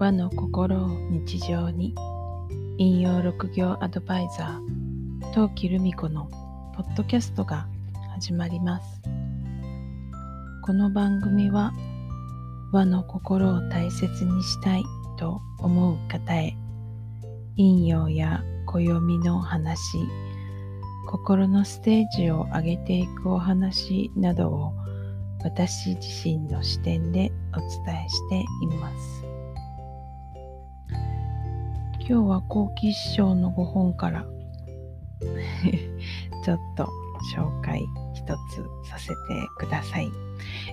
和の心を日常に引用六行アドバイザー陶器留美子のポッドキャストが始まりますこの番組は和の心を大切にしたいと思う方へ引用や暦の話心のステージを上げていくお話などを私自身の視点でお伝えしています。今日は好奇師匠の5本から ちょっと紹介一つさせてください。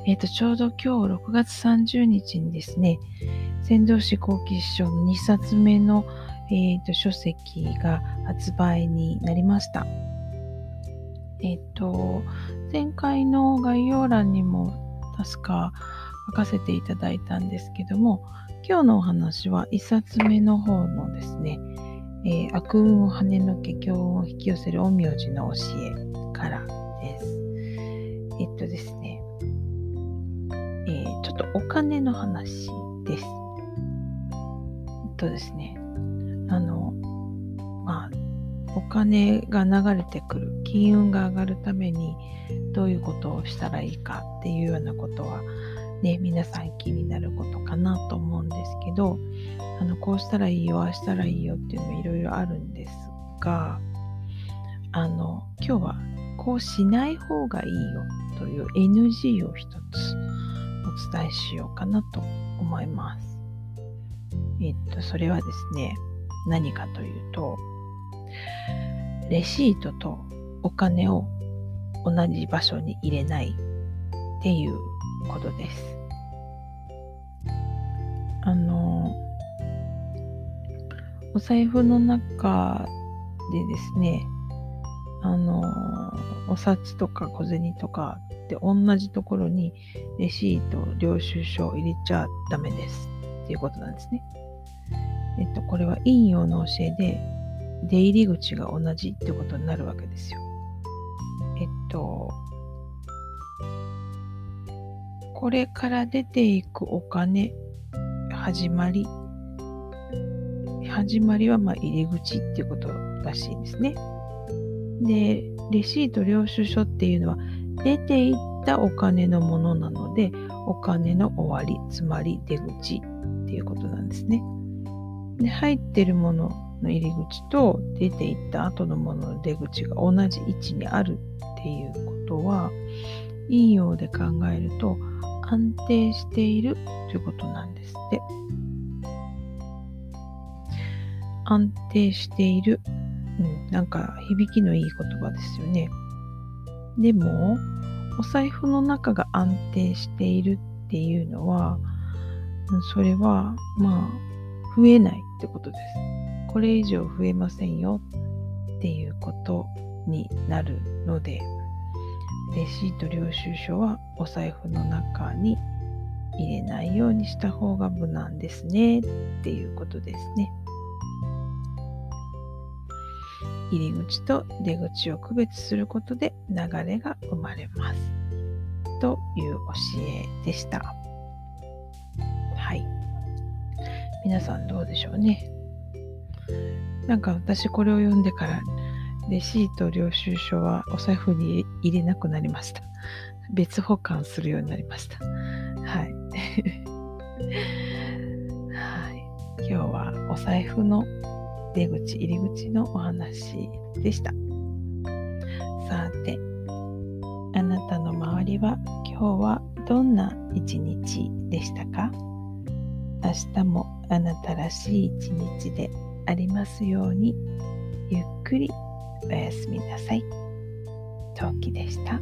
えっ、ー、と、ちょうど今日6月30日にですね、仙道市好奇師匠の2冊目の、えーと、書籍が発売になりました。えっ、ー、と、前回の概要欄にも確か書かせていただいたんですけども、今日のお話は1冊目の方のですね、えー、悪運を跳ねのけ強運を引き寄せる陰陽師の教えからです。えっとですね、えー、ちょっとお金の話です。えっとですね、あの、まあ、お金が流れてくる、金運が上がるためにどういうことをしたらいいかっていうようなことは、ね、皆さん気になることかなと思うんですけど、あの、こうしたらいいよ、ああしたらいいよっていうのもいろいろあるんですが、あの、今日はこうしない方がいいよという NG を一つお伝えしようかなと思います。えっと、それはですね、何かというと、レシートとお金を同じ場所に入れないっていうことです。あの、お財布の中でですね、あの、お札とか小銭とかって同じところにレシート、領収書を入れちゃダメですっていうことなんですね。えっと、これは陰陽の教えで出入り口が同じってことになるわけですよ。えっと、これから出ていくお金、始まり、始まりはま入り口っていうことらしいんですね。で、レシート領収書っていうのは出ていったお金のものなので、お金の終わり、つまり出口っていうことなんですね。で、入ってるものの入り口と出ていった後のものの出口が同じ位置にあるっていうことは、陰陽で考えると安定しているということなんですって。安定している。うん、なんか響きのいい言葉ですよね。でも、お財布の中が安定しているっていうのは、それは、まあ、増えないってことです。これ以上増えませんよっていうことになるので、レシート領収書はお財布の中に入れないようにした方が無難ですねっていうことですね。入り口と出口を区別することで流れが生まれます。という教えでした。はい。皆さんどうでしょうね。なんか私これを読んでからレシート領収書はお財布に入れなくなりました。別保管するようになりました。はい。はい、今日はお財布の出口、入り口のお話でした。さて、あなたの周りは今日はどんな一日でしたか？明日もあなたらしい一日でありますようにゆっくりおやすみなさい。陶器でした。